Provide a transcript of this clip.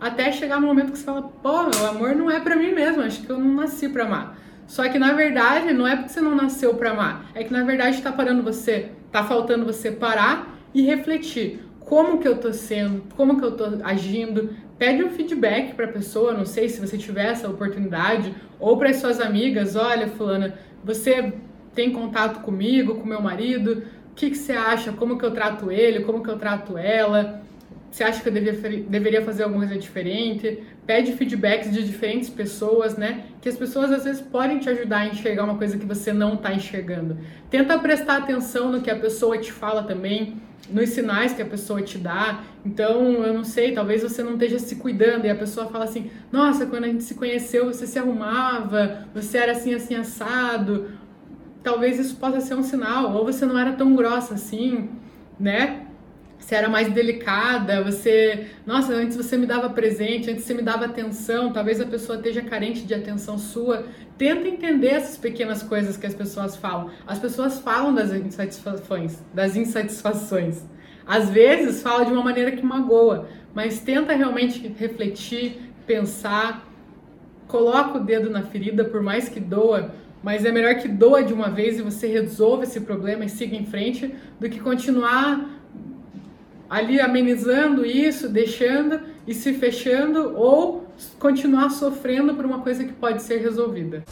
até chegar no momento que você fala, pô, o amor não é para mim mesmo, acho que eu não nasci para amar. Só que na verdade não é porque você não nasceu para amar, é que na verdade está parando você, tá faltando você parar e refletir. Como que eu tô sendo, como que eu tô agindo. Pede um feedback para pessoa, não sei se você tiver essa oportunidade, ou para as suas amigas, olha, fulana, você tem contato comigo, com meu marido, o que, que você acha, como que eu trato ele, como que eu trato ela, você acha que eu devia, deveria fazer alguma coisa diferente? Pede feedbacks de diferentes pessoas, né? Que as pessoas às vezes podem te ajudar a enxergar uma coisa que você não está enxergando. Tenta prestar atenção no que a pessoa te fala também, nos sinais que a pessoa te dá. Então, eu não sei, talvez você não esteja se cuidando e a pessoa fala assim: Nossa, quando a gente se conheceu, você se arrumava, você era assim, assim, assado. Talvez isso possa ser um sinal, ou você não era tão grossa assim, né? Você era mais delicada, você, nossa, antes você me dava presente, antes você me dava atenção, talvez a pessoa esteja carente de atenção sua. Tenta entender essas pequenas coisas que as pessoas falam. As pessoas falam das insatisfações, das insatisfações. Às vezes fala de uma maneira que magoa, mas tenta realmente refletir, pensar, coloca o dedo na ferida, por mais que doa, mas é melhor que doa de uma vez e você resolva esse problema e siga em frente do que continuar ali amenizando isso, deixando e se fechando ou continuar sofrendo por uma coisa que pode ser resolvida.